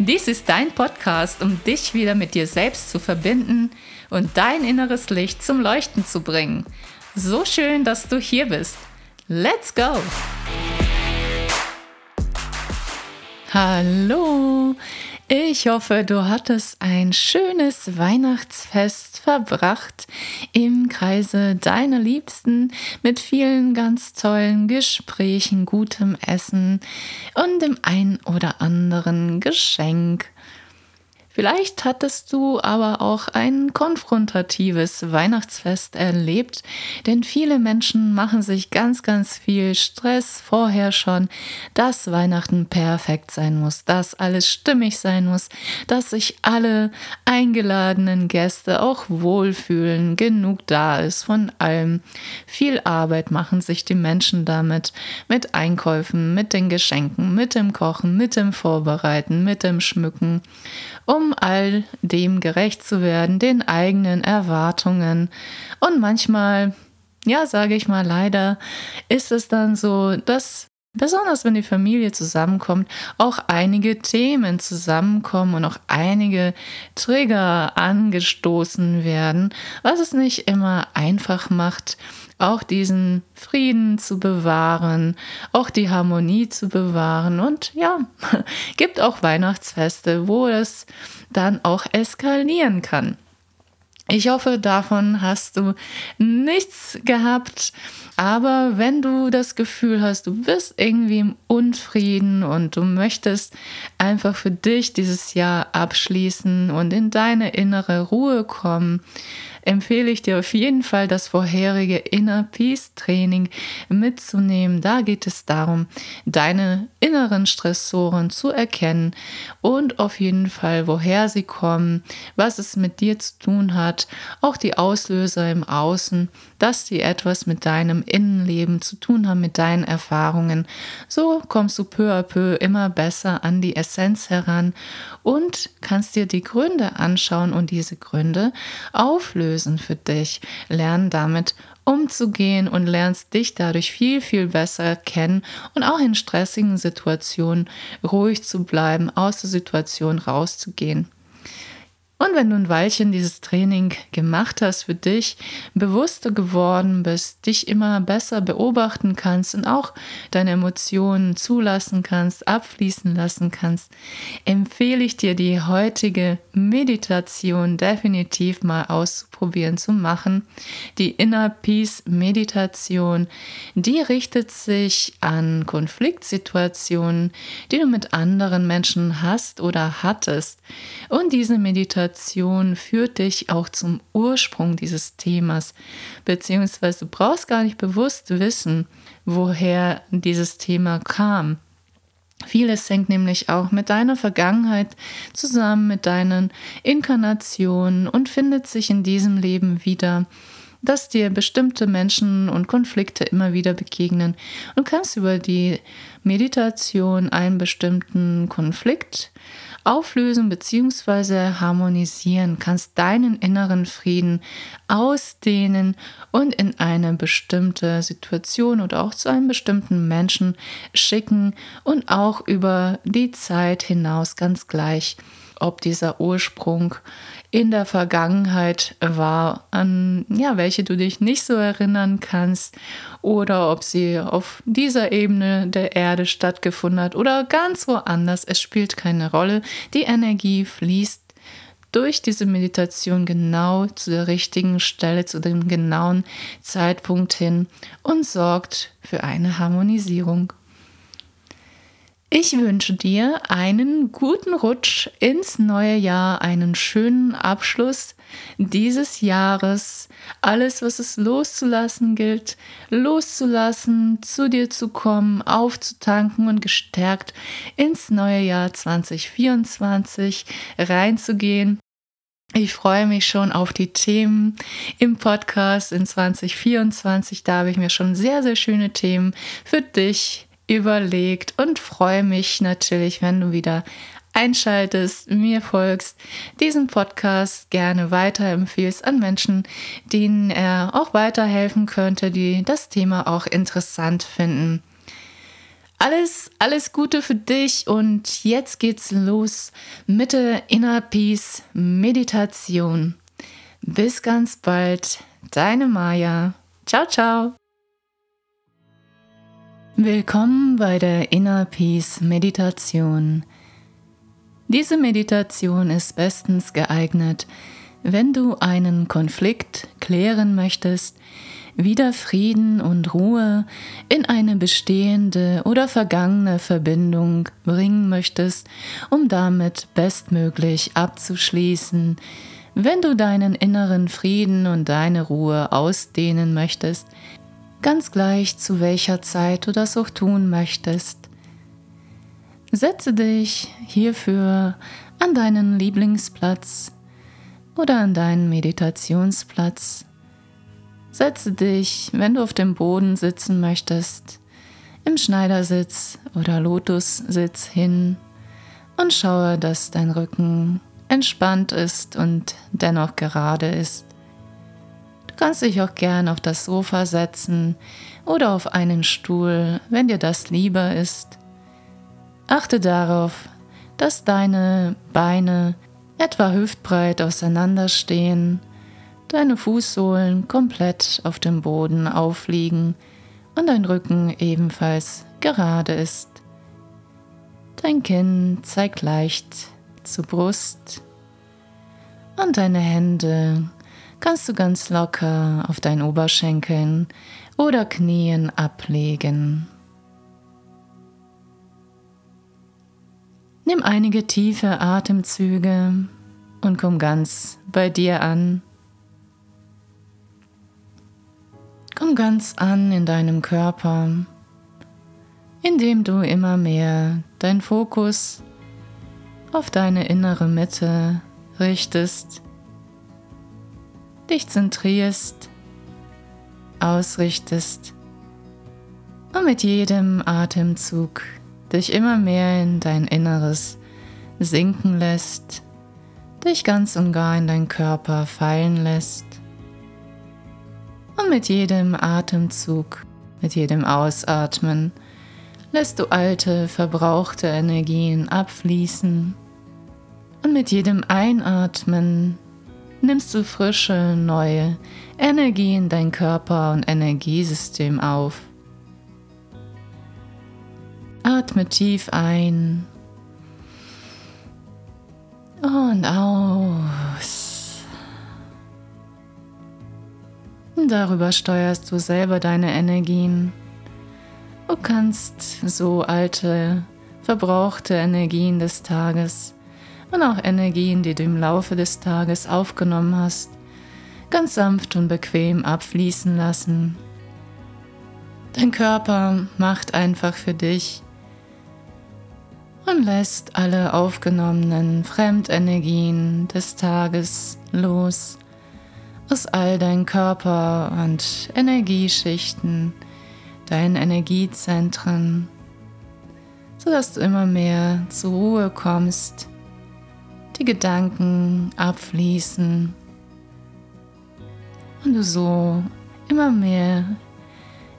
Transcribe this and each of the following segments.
Dies ist dein Podcast, um dich wieder mit dir selbst zu verbinden und dein inneres Licht zum Leuchten zu bringen. So schön, dass du hier bist. Let's go! Hallo! Ich hoffe, du hattest ein schönes Weihnachtsfest verbracht im Kreise deiner Liebsten mit vielen ganz tollen Gesprächen, gutem Essen und dem ein oder anderen Geschenk. Vielleicht hattest du aber auch ein konfrontatives Weihnachtsfest erlebt, denn viele Menschen machen sich ganz, ganz viel Stress vorher schon, dass Weihnachten perfekt sein muss, dass alles stimmig sein muss, dass sich alle eingeladenen Gäste auch wohlfühlen, genug da ist von allem. Viel Arbeit machen sich die Menschen damit, mit Einkäufen, mit den Geschenken, mit dem Kochen, mit dem Vorbereiten, mit dem Schmücken um all dem gerecht zu werden, den eigenen Erwartungen. Und manchmal, ja, sage ich mal, leider ist es dann so, dass besonders wenn die Familie zusammenkommt, auch einige Themen zusammenkommen und auch einige Trigger angestoßen werden, was es nicht immer einfach macht, auch diesen Frieden zu bewahren, auch die Harmonie zu bewahren. Und ja, gibt auch Weihnachtsfeste, wo es dann auch eskalieren kann. Ich hoffe, davon hast du nichts gehabt. Aber wenn du das Gefühl hast, du bist irgendwie im Unfrieden und du möchtest einfach für dich dieses Jahr abschließen und in deine innere Ruhe kommen, empfehle ich dir auf jeden Fall das vorherige Inner Peace Training mitzunehmen. Da geht es darum, deine inneren Stressoren zu erkennen und auf jeden Fall, woher sie kommen, was es mit dir zu tun hat, auch die Auslöser im Außen, dass sie etwas mit deinem Innenleben zu tun haben, mit deinen Erfahrungen. So kommst du peu à peu immer besser an die Essenz heran und kannst dir die Gründe anschauen und diese Gründe auflösen für dich. Lernen damit umzugehen und lernst dich dadurch viel, viel besser kennen und auch in stressigen Situationen ruhig zu bleiben, aus der Situation rauszugehen. Und wenn du ein Weilchen dieses Training gemacht hast für dich, bewusster geworden bist, dich immer besser beobachten kannst und auch deine Emotionen zulassen kannst, abfließen lassen kannst, empfehle ich dir die heutige Meditation definitiv mal auszuprobieren zu machen. Die Inner Peace Meditation, die richtet sich an Konfliktsituationen, die du mit anderen Menschen hast oder hattest. Und diese Meditation Meditation führt dich auch zum Ursprung dieses Themas, beziehungsweise du brauchst gar nicht bewusst wissen, woher dieses Thema kam. Vieles hängt nämlich auch mit deiner Vergangenheit zusammen, mit deinen Inkarnationen und findet sich in diesem Leben wieder dass dir bestimmte Menschen und Konflikte immer wieder begegnen. Du kannst über die Meditation einen bestimmten Konflikt auflösen bzw. harmonisieren, kannst deinen inneren Frieden ausdehnen und in eine bestimmte Situation oder auch zu einem bestimmten Menschen schicken und auch über die Zeit hinaus ganz gleich, ob dieser Ursprung in der Vergangenheit war, an ja, welche du dich nicht so erinnern kannst oder ob sie auf dieser Ebene der Erde stattgefunden hat oder ganz woanders. Es spielt keine Rolle. Die Energie fließt durch diese Meditation genau zu der richtigen Stelle, zu dem genauen Zeitpunkt hin und sorgt für eine Harmonisierung. Ich wünsche dir einen guten Rutsch ins neue Jahr, einen schönen Abschluss dieses Jahres. Alles, was es loszulassen gilt, loszulassen, zu dir zu kommen, aufzutanken und gestärkt ins neue Jahr 2024 reinzugehen. Ich freue mich schon auf die Themen im Podcast in 2024. Da habe ich mir schon sehr, sehr schöne Themen für dich überlegt und freue mich natürlich, wenn du wieder einschaltest, mir folgst, diesen Podcast gerne weiterempfiehlst an Menschen, denen er auch weiterhelfen könnte, die das Thema auch interessant finden. Alles, alles Gute für dich und jetzt geht's los mit der Inner Peace Meditation. Bis ganz bald, deine Maja. Ciao, ciao. Willkommen bei der Inner Peace Meditation. Diese Meditation ist bestens geeignet, wenn du einen Konflikt klären möchtest, wieder Frieden und Ruhe in eine bestehende oder vergangene Verbindung bringen möchtest, um damit bestmöglich abzuschließen, wenn du deinen inneren Frieden und deine Ruhe ausdehnen möchtest, ganz gleich zu welcher Zeit du das auch tun möchtest. Setze dich hierfür an deinen Lieblingsplatz oder an deinen Meditationsplatz. Setze dich, wenn du auf dem Boden sitzen möchtest, im Schneidersitz oder Lotussitz hin und schaue, dass dein Rücken entspannt ist und dennoch gerade ist kannst dich auch gern auf das Sofa setzen oder auf einen Stuhl, wenn dir das lieber ist. Achte darauf, dass deine Beine etwa hüftbreit auseinanderstehen, deine Fußsohlen komplett auf dem Boden aufliegen und dein Rücken ebenfalls gerade ist. Dein Kinn zeigt leicht zur Brust und deine Hände kannst du ganz locker auf deinen Oberschenkeln oder Knien ablegen. Nimm einige tiefe Atemzüge und komm ganz bei dir an. Komm ganz an in deinem Körper, indem du immer mehr dein Fokus auf deine innere Mitte richtest dich zentrierst, ausrichtest und mit jedem Atemzug dich immer mehr in dein Inneres sinken lässt, dich ganz und gar in deinen Körper fallen lässt. Und mit jedem Atemzug, mit jedem Ausatmen, lässt du alte, verbrauchte Energien abfließen. Und mit jedem Einatmen nimmst du frische, neue Energie in dein Körper und Energiesystem auf. Atme tief ein und aus. Darüber steuerst du selber deine Energien. Du kannst so alte, verbrauchte Energien des Tages und auch Energien, die du im Laufe des Tages aufgenommen hast, ganz sanft und bequem abfließen lassen. Dein Körper macht einfach für dich und lässt alle aufgenommenen Fremdenergien des Tages los aus all deinen Körper und Energieschichten, deinen Energiezentren, sodass du immer mehr zur Ruhe kommst die Gedanken abfließen und du so immer mehr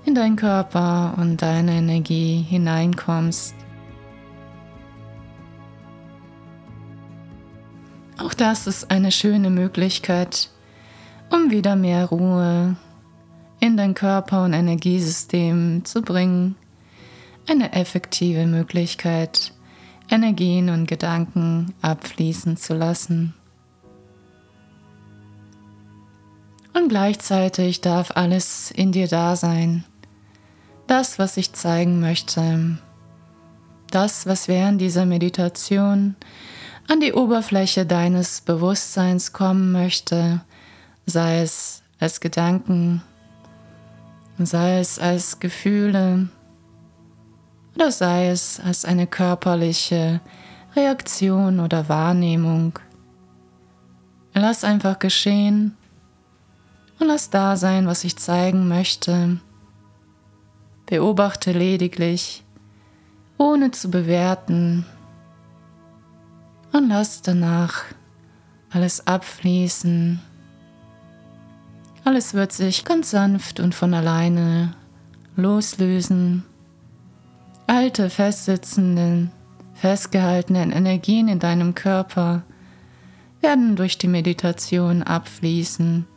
in deinen Körper und deine Energie hineinkommst. Auch das ist eine schöne Möglichkeit, um wieder mehr Ruhe in dein Körper und Energiesystem zu bringen. Eine effektive Möglichkeit, Energien und Gedanken abfließen zu lassen. Und gleichzeitig darf alles in dir da sein. Das, was ich zeigen möchte, das, was während dieser Meditation an die Oberfläche deines Bewusstseins kommen möchte, sei es als Gedanken, sei es als Gefühle oder sei es als eine körperliche Reaktion oder Wahrnehmung. Lass einfach geschehen und lass da sein, was ich zeigen möchte. Beobachte lediglich, ohne zu bewerten und lass danach alles abfließen. Alles wird sich ganz sanft und von alleine loslösen. Alte, festsitzenden, festgehaltenen Energien in deinem Körper werden durch die Meditation abfließen,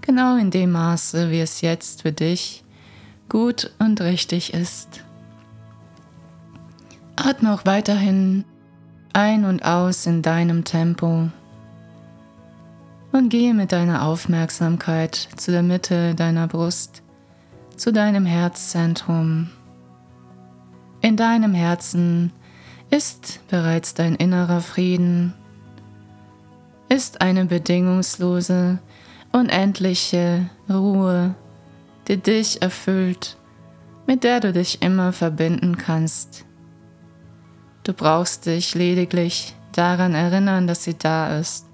genau in dem Maße, wie es jetzt für dich gut und richtig ist. Atme auch weiterhin ein und aus in deinem Tempo und gehe mit deiner Aufmerksamkeit zu der Mitte deiner Brust, zu deinem Herzzentrum. In deinem Herzen ist bereits dein innerer Frieden, ist eine bedingungslose, unendliche Ruhe, die dich erfüllt, mit der du dich immer verbinden kannst. Du brauchst dich lediglich daran erinnern, dass sie da ist.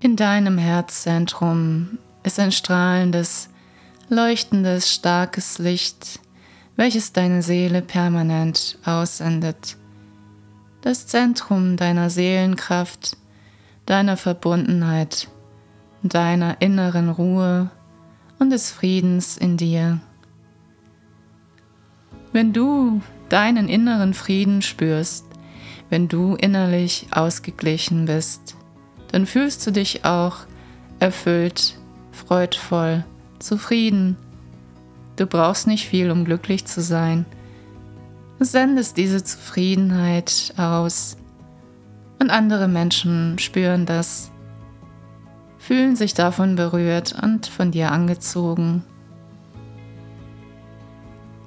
In deinem Herzzentrum ist ein strahlendes, leuchtendes, starkes Licht, welches deine Seele permanent aussendet. Das Zentrum deiner Seelenkraft, deiner Verbundenheit, deiner inneren Ruhe und des Friedens in dir. Wenn du deinen inneren Frieden spürst, wenn du innerlich ausgeglichen bist, dann fühlst du dich auch erfüllt, freudvoll, zufrieden. Du brauchst nicht viel, um glücklich zu sein. Du sendest diese Zufriedenheit aus und andere Menschen spüren das, fühlen sich davon berührt und von dir angezogen.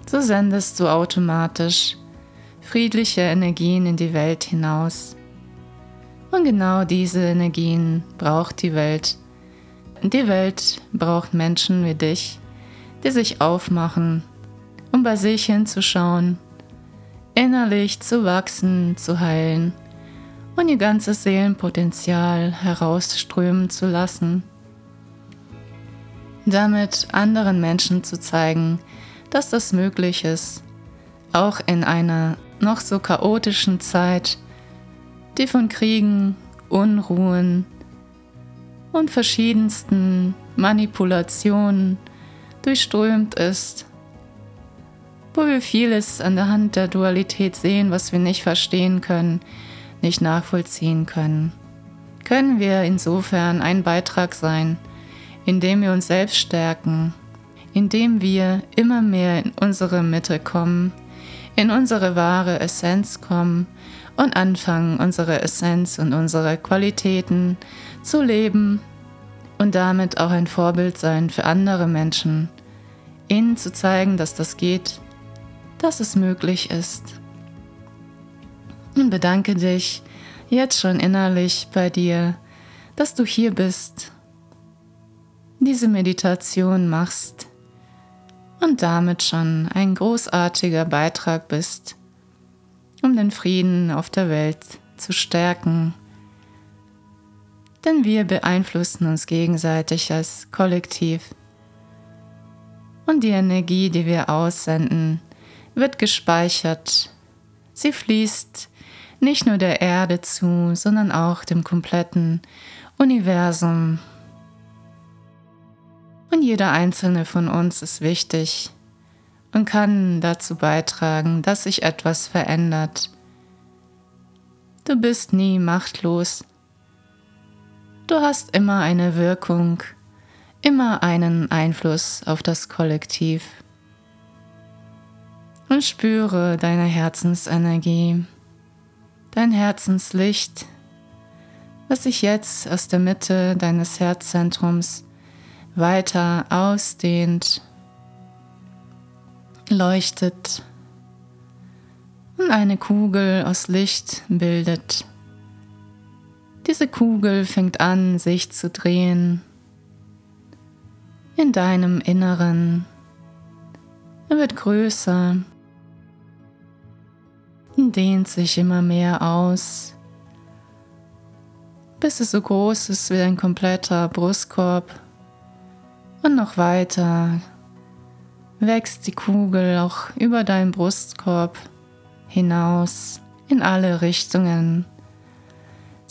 So sendest du automatisch friedliche Energien in die Welt hinaus. Und genau diese Energien braucht die Welt. Die Welt braucht Menschen wie dich, die sich aufmachen, um bei sich hinzuschauen, innerlich zu wachsen, zu heilen und ihr ganzes Seelenpotenzial herausströmen zu lassen. Damit anderen Menschen zu zeigen, dass das möglich ist, auch in einer noch so chaotischen Zeit, die von Kriegen, Unruhen und verschiedensten Manipulationen durchströmt ist, wo wir vieles an der Hand der Dualität sehen, was wir nicht verstehen können, nicht nachvollziehen können, können wir insofern ein Beitrag sein, indem wir uns selbst stärken, indem wir immer mehr in unsere Mitte kommen, in unsere wahre Essenz kommen und anfangen, unsere Essenz und unsere Qualitäten zu leben und damit auch ein Vorbild sein für andere Menschen, ihnen zu zeigen, dass das geht, dass es möglich ist. Und bedanke dich jetzt schon innerlich bei dir, dass du hier bist, diese Meditation machst und damit schon ein großartiger Beitrag bist um den Frieden auf der Welt zu stärken. Denn wir beeinflussen uns gegenseitig als Kollektiv. Und die Energie, die wir aussenden, wird gespeichert. Sie fließt nicht nur der Erde zu, sondern auch dem kompletten Universum. Und jeder einzelne von uns ist wichtig und kann dazu beitragen, dass sich etwas verändert. Du bist nie machtlos. Du hast immer eine Wirkung, immer einen Einfluss auf das Kollektiv. Und spüre deine Herzensenergie, dein Herzenslicht, das sich jetzt aus der Mitte deines Herzzentrums weiter ausdehnt leuchtet und eine Kugel aus Licht bildet. Diese Kugel fängt an, sich zu drehen in deinem Inneren. Er wird größer, dehnt sich immer mehr aus, bis es so groß ist wie ein kompletter Brustkorb. Und noch weiter wächst die Kugel auch über deinen Brustkorb hinaus in alle Richtungen.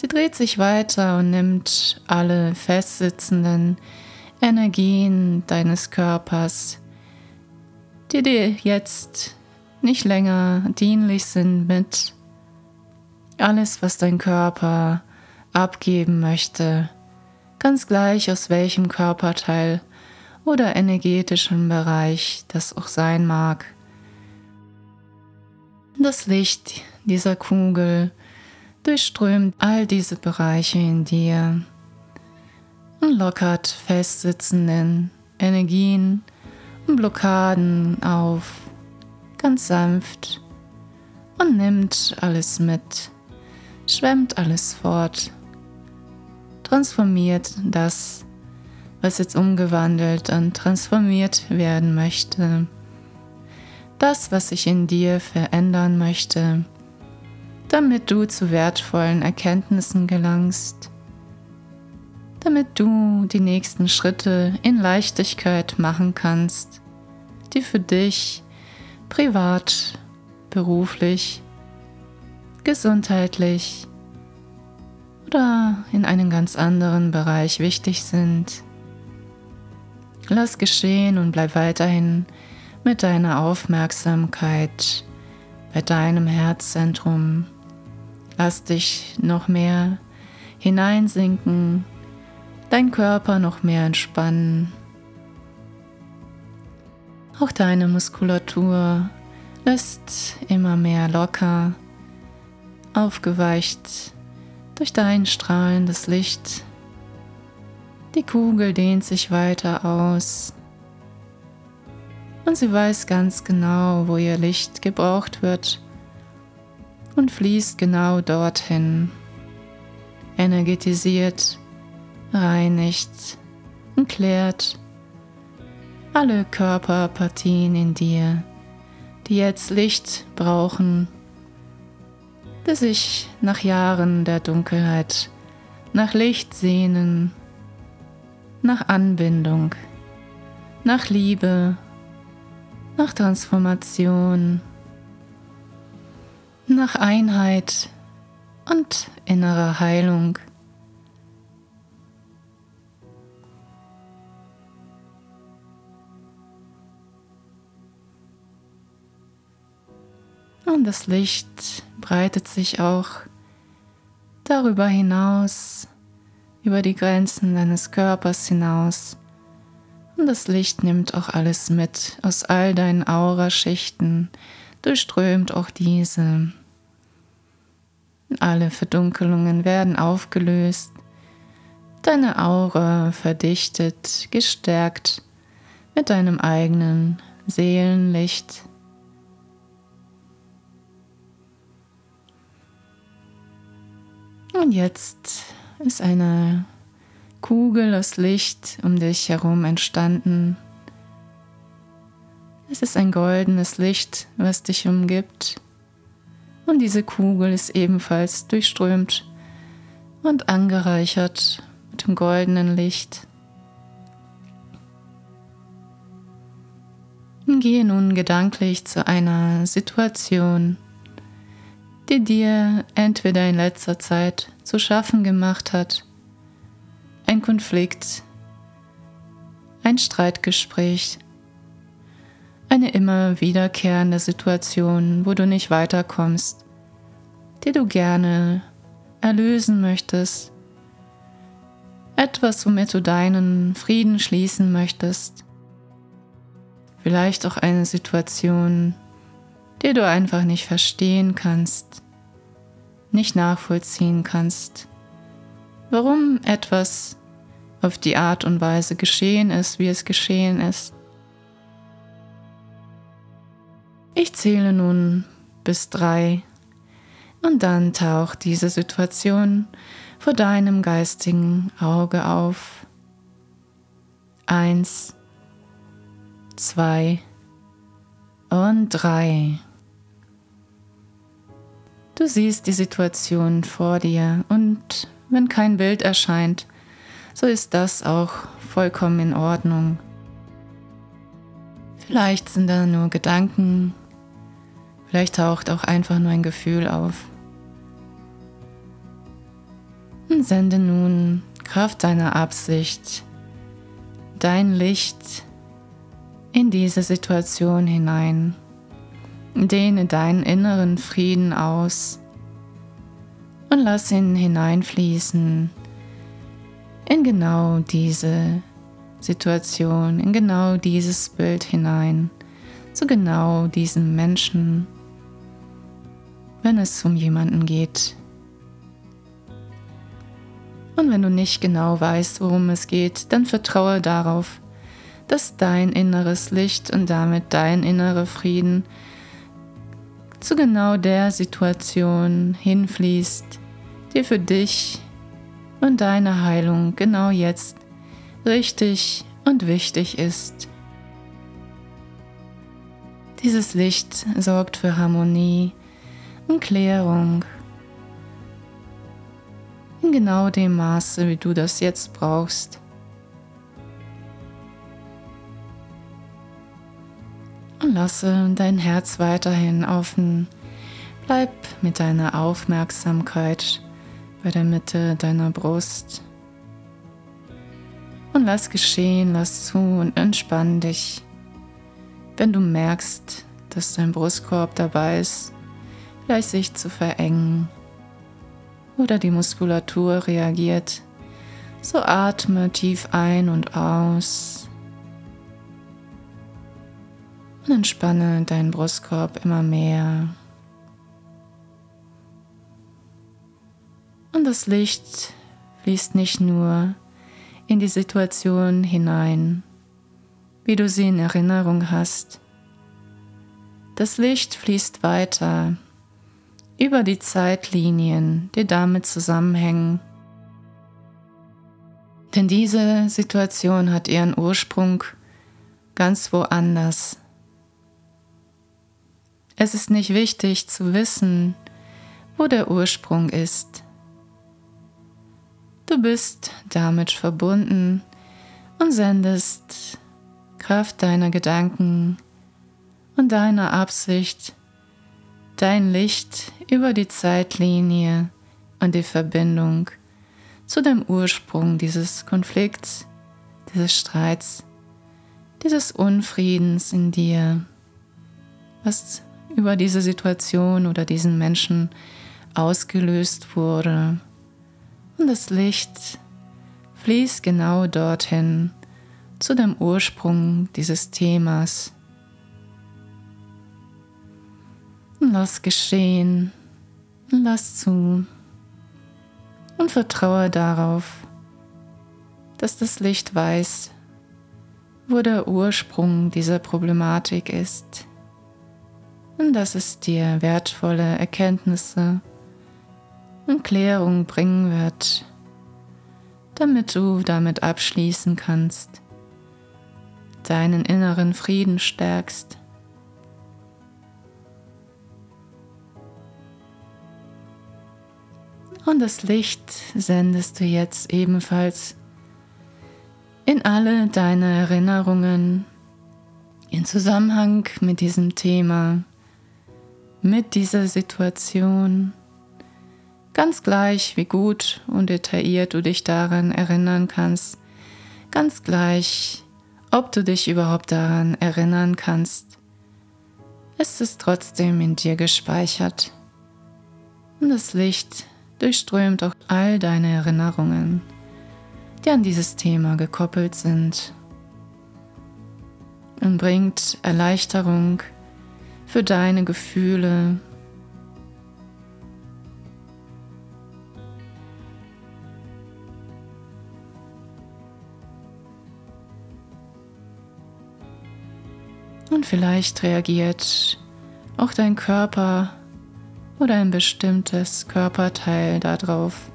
Sie dreht sich weiter und nimmt alle festsitzenden Energien deines Körpers, die dir jetzt nicht länger dienlich sind, mit alles, was dein Körper abgeben möchte, ganz gleich aus welchem Körperteil oder energetischen Bereich das auch sein mag. Das Licht dieser Kugel durchströmt all diese Bereiche in dir und lockert festsitzenden Energien und Blockaden auf, ganz sanft und nimmt alles mit, schwemmt alles fort, transformiert das, was jetzt umgewandelt und transformiert werden möchte. Das, was sich in dir verändern möchte, damit du zu wertvollen Erkenntnissen gelangst, damit du die nächsten Schritte in Leichtigkeit machen kannst, die für dich privat, beruflich, gesundheitlich oder in einem ganz anderen Bereich wichtig sind. Lass geschehen und bleib weiterhin mit deiner Aufmerksamkeit bei deinem Herzzentrum. Lass dich noch mehr hineinsinken, dein Körper noch mehr entspannen. Auch deine Muskulatur lässt immer mehr locker, aufgeweicht durch dein strahlendes Licht die Kugel dehnt sich weiter aus und sie weiß ganz genau, wo ihr Licht gebraucht wird und fließt genau dorthin, energetisiert, reinigt und klärt alle Körperpartien in dir, die jetzt Licht brauchen, die sich nach Jahren der Dunkelheit nach Licht sehnen nach Anbindung, nach Liebe, nach Transformation, nach Einheit und innerer Heilung. Und das Licht breitet sich auch darüber hinaus über die Grenzen deines Körpers hinaus. Und das Licht nimmt auch alles mit aus all deinen Auraschichten, durchströmt auch diese. Alle Verdunkelungen werden aufgelöst, deine Aura verdichtet, gestärkt mit deinem eigenen Seelenlicht. Und jetzt ist eine Kugel aus Licht um dich herum entstanden. Es ist ein goldenes Licht, was dich umgibt. Und diese Kugel ist ebenfalls durchströmt und angereichert mit dem goldenen Licht. Gehe nun gedanklich zu einer Situation, die dir entweder in letzter Zeit zu schaffen gemacht hat. Ein Konflikt, ein Streitgespräch, eine immer wiederkehrende Situation, wo du nicht weiterkommst, die du gerne erlösen möchtest, etwas, womit du deinen Frieden schließen möchtest, vielleicht auch eine Situation, die du einfach nicht verstehen kannst, nicht nachvollziehen kannst, warum etwas auf die Art und Weise geschehen ist, wie es geschehen ist. Ich zähle nun bis drei und dann taucht diese Situation vor deinem geistigen Auge auf. Eins, zwei und drei. Du siehst die Situation vor dir und wenn kein Bild erscheint, so ist das auch vollkommen in Ordnung. Vielleicht sind da nur Gedanken, vielleicht taucht auch einfach nur ein Gefühl auf. Und sende nun Kraft deiner Absicht, dein Licht in diese Situation hinein. Dehne deinen inneren Frieden aus und lass ihn hineinfließen in genau diese Situation, in genau dieses Bild hinein, zu genau diesem Menschen, wenn es um jemanden geht. Und wenn du nicht genau weißt, worum es geht, dann vertraue darauf, dass dein inneres Licht und damit dein innerer Frieden zu genau der Situation hinfließt, die für dich und deine Heilung genau jetzt richtig und wichtig ist. Dieses Licht sorgt für Harmonie und Klärung in genau dem Maße, wie du das jetzt brauchst. Und lasse dein Herz weiterhin offen. Bleib mit deiner Aufmerksamkeit bei der Mitte deiner Brust. Und lass geschehen, lass zu und entspann dich. Wenn du merkst, dass dein Brustkorb dabei ist, vielleicht sich zu verengen oder die Muskulatur reagiert, so atme tief ein und aus und entspanne deinen Brustkorb immer mehr. Und das Licht fließt nicht nur in die Situation hinein, wie du sie in Erinnerung hast. Das Licht fließt weiter über die Zeitlinien, die damit zusammenhängen. Denn diese Situation hat ihren Ursprung ganz woanders. Es ist nicht wichtig zu wissen, wo der Ursprung ist. Du bist damit verbunden und sendest Kraft deiner Gedanken und deiner Absicht dein Licht über die Zeitlinie und die Verbindung zu dem Ursprung dieses Konflikts, dieses Streits, dieses Unfriedens in dir, was über diese Situation oder diesen Menschen ausgelöst wurde. Und das Licht fließt genau dorthin, zu dem Ursprung dieses Themas. Lass geschehen, lass zu. Und vertraue darauf, dass das Licht weiß, wo der Ursprung dieser Problematik ist. Und dass es dir wertvolle Erkenntnisse und Klärung bringen wird, damit du damit abschließen kannst, deinen inneren Frieden stärkst. Und das Licht sendest du jetzt ebenfalls in alle deine Erinnerungen in Zusammenhang mit diesem Thema, mit dieser Situation. Ganz gleich, wie gut und detailliert du dich daran erinnern kannst, ganz gleich, ob du dich überhaupt daran erinnern kannst, ist es trotzdem in dir gespeichert. Und das Licht durchströmt auch all deine Erinnerungen, die an dieses Thema gekoppelt sind und bringt Erleichterung für deine Gefühle, Und vielleicht reagiert auch dein Körper oder ein bestimmtes Körperteil darauf.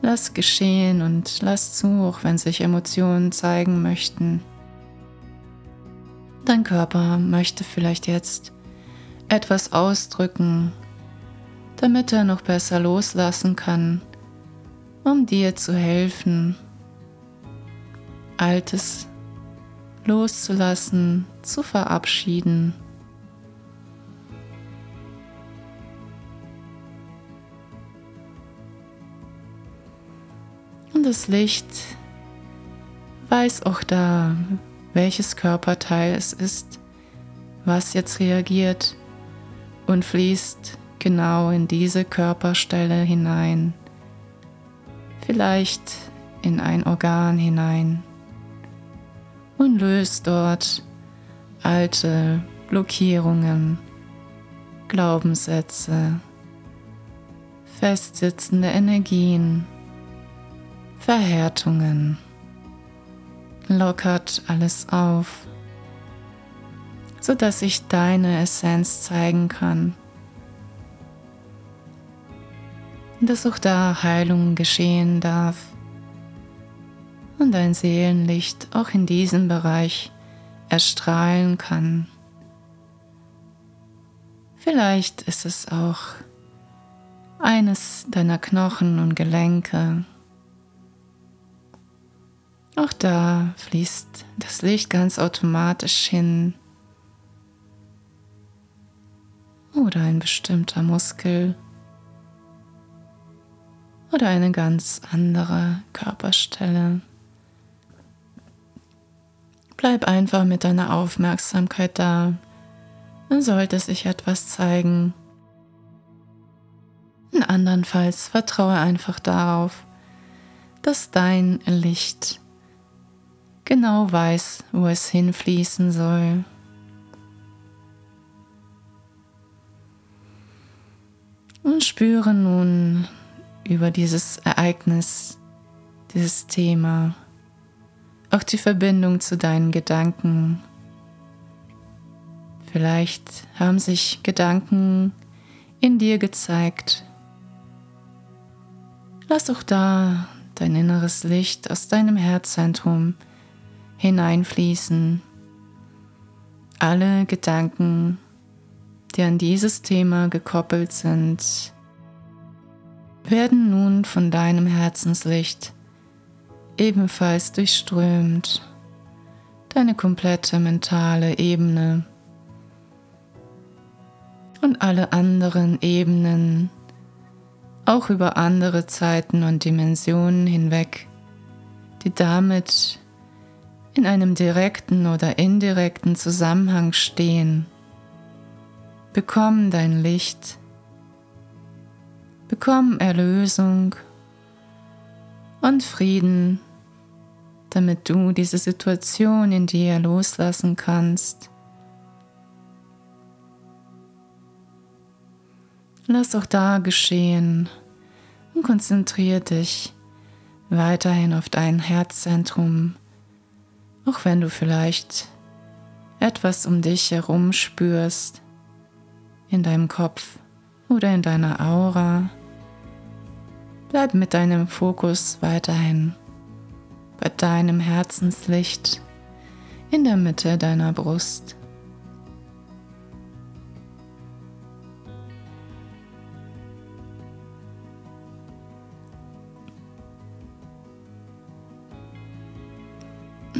Lass geschehen und lass zu, auch wenn sich Emotionen zeigen möchten. Dein Körper möchte vielleicht jetzt etwas ausdrücken, damit er noch besser loslassen kann, um dir zu helfen, Altes loszulassen, zu verabschieden. Das Licht weiß auch da, welches Körperteil es ist, was jetzt reagiert und fließt genau in diese Körperstelle hinein, vielleicht in ein Organ hinein und löst dort alte Blockierungen, Glaubenssätze, festsitzende Energien, Verhärtungen, lockert alles auf, sodass sich deine Essenz zeigen kann. Dass auch da Heilung geschehen darf und dein Seelenlicht auch in diesem Bereich erstrahlen kann. Vielleicht ist es auch eines deiner Knochen und Gelenke. Auch da fließt das Licht ganz automatisch hin. Oder ein bestimmter Muskel. Oder eine ganz andere Körperstelle. Bleib einfach mit deiner Aufmerksamkeit da. Dann sollte sich etwas zeigen. Und andernfalls vertraue einfach darauf, dass dein Licht genau weiß, wo es hinfließen soll. Und spüre nun über dieses Ereignis, dieses Thema, auch die Verbindung zu deinen Gedanken. Vielleicht haben sich Gedanken in dir gezeigt. Lass auch da dein inneres Licht aus deinem Herzzentrum hineinfließen. Alle Gedanken, die an dieses Thema gekoppelt sind, werden nun von deinem Herzenslicht ebenfalls durchströmt, deine komplette mentale Ebene und alle anderen Ebenen, auch über andere Zeiten und Dimensionen hinweg, die damit in einem direkten oder indirekten Zusammenhang stehen. Bekomm dein Licht, bekomm Erlösung und Frieden, damit du diese Situation in dir loslassen kannst. Lass auch da geschehen und konzentriere dich weiterhin auf dein Herzzentrum auch wenn du vielleicht etwas um dich herum spürst, in deinem Kopf oder in deiner Aura, bleib mit deinem Fokus weiterhin bei deinem Herzenslicht in der Mitte deiner Brust.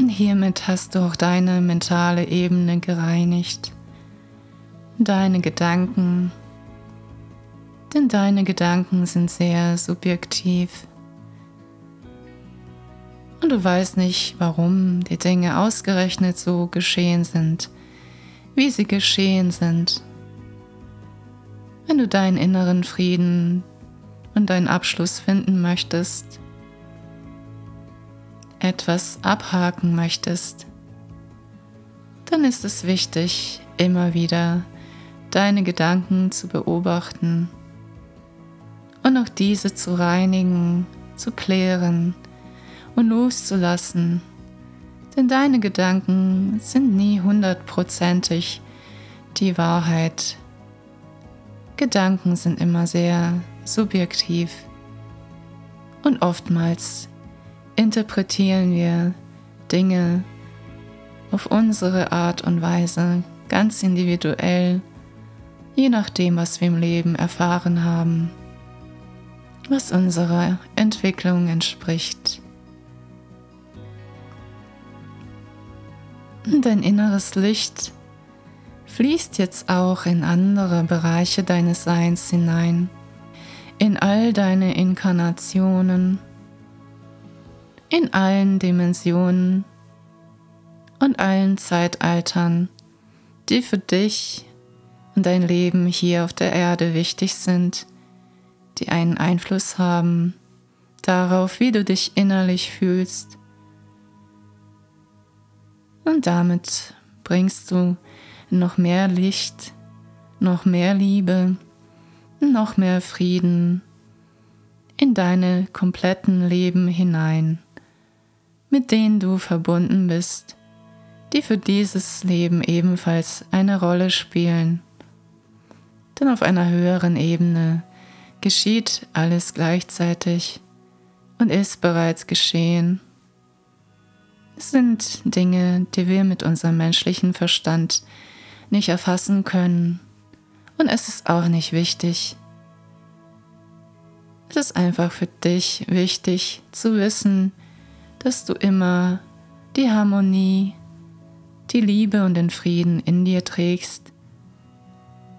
Hiermit hast du auch deine mentale Ebene gereinigt, deine Gedanken, denn deine Gedanken sind sehr subjektiv. Und du weißt nicht, warum die Dinge ausgerechnet so geschehen sind, wie sie geschehen sind. Wenn du deinen inneren Frieden und deinen Abschluss finden möchtest, etwas abhaken möchtest, dann ist es wichtig, immer wieder deine Gedanken zu beobachten und auch diese zu reinigen, zu klären und loszulassen. Denn deine Gedanken sind nie hundertprozentig die Wahrheit. Gedanken sind immer sehr subjektiv und oftmals interpretieren wir Dinge auf unsere Art und Weise, ganz individuell, je nachdem, was wir im Leben erfahren haben, was unserer Entwicklung entspricht. Dein inneres Licht fließt jetzt auch in andere Bereiche deines Seins hinein, in all deine Inkarnationen, in allen Dimensionen und allen Zeitaltern, die für dich und dein Leben hier auf der Erde wichtig sind, die einen Einfluss haben darauf, wie du dich innerlich fühlst. Und damit bringst du noch mehr Licht, noch mehr Liebe, noch mehr Frieden in deine kompletten Leben hinein, mit denen du verbunden bist, die für dieses Leben ebenfalls eine Rolle spielen. Denn auf einer höheren Ebene geschieht alles gleichzeitig und ist bereits geschehen. Es sind Dinge, die wir mit unserem menschlichen Verstand nicht erfassen können. Und es ist auch nicht wichtig. Es ist einfach für dich wichtig zu wissen, dass du immer die Harmonie, die Liebe und den Frieden in dir trägst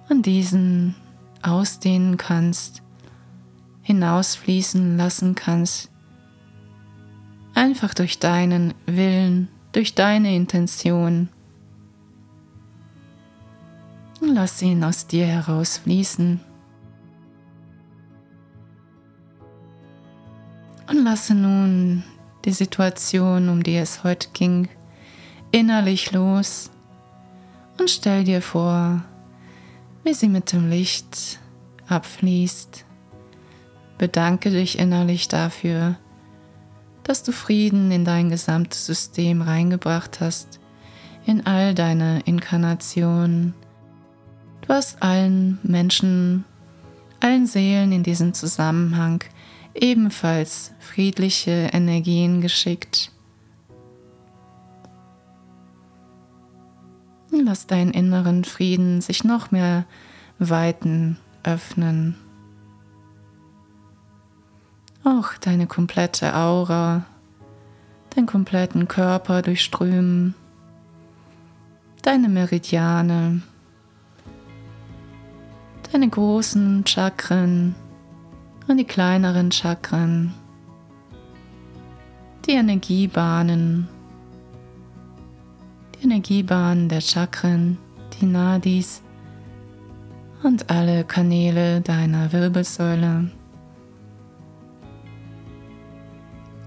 und diesen ausdehnen kannst, hinausfließen lassen kannst Einfach durch deinen Willen, durch deine Intention. Lass ihn aus dir herausfließen. Und lasse nun die Situation, um die es heute ging, innerlich los und stell dir vor, wie sie mit dem Licht abfließt. Bedanke dich innerlich dafür, dass du Frieden in dein gesamtes System reingebracht hast, in all deine Inkarnationen. Du hast allen Menschen, allen Seelen in diesem Zusammenhang ebenfalls friedliche Energien geschickt. Lass deinen inneren Frieden sich noch mehr weiten, öffnen. Auch deine komplette Aura, deinen kompletten Körper durchströmen, deine Meridiane, deine großen Chakren und die kleineren Chakren, die Energiebahnen, die Energiebahnen der Chakren, die Nadis und alle Kanäle deiner Wirbelsäule.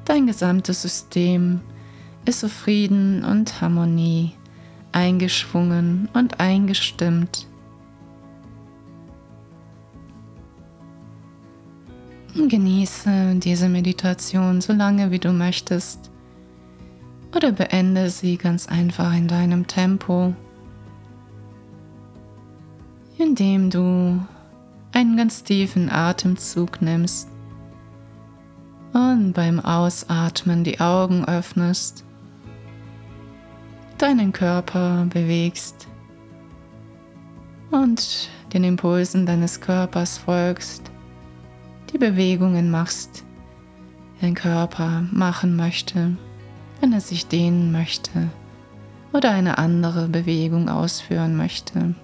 Dein gesamtes System ist auf Frieden und Harmonie eingeschwungen und eingestimmt. Genieße diese Meditation so lange wie du möchtest. Oder beende sie ganz einfach in deinem Tempo, indem du einen ganz tiefen Atemzug nimmst und beim Ausatmen die Augen öffnest, deinen Körper bewegst und den Impulsen deines Körpers folgst, die Bewegungen machst, die dein Körper machen möchte, wenn er sich dehnen möchte oder eine andere Bewegung ausführen möchte.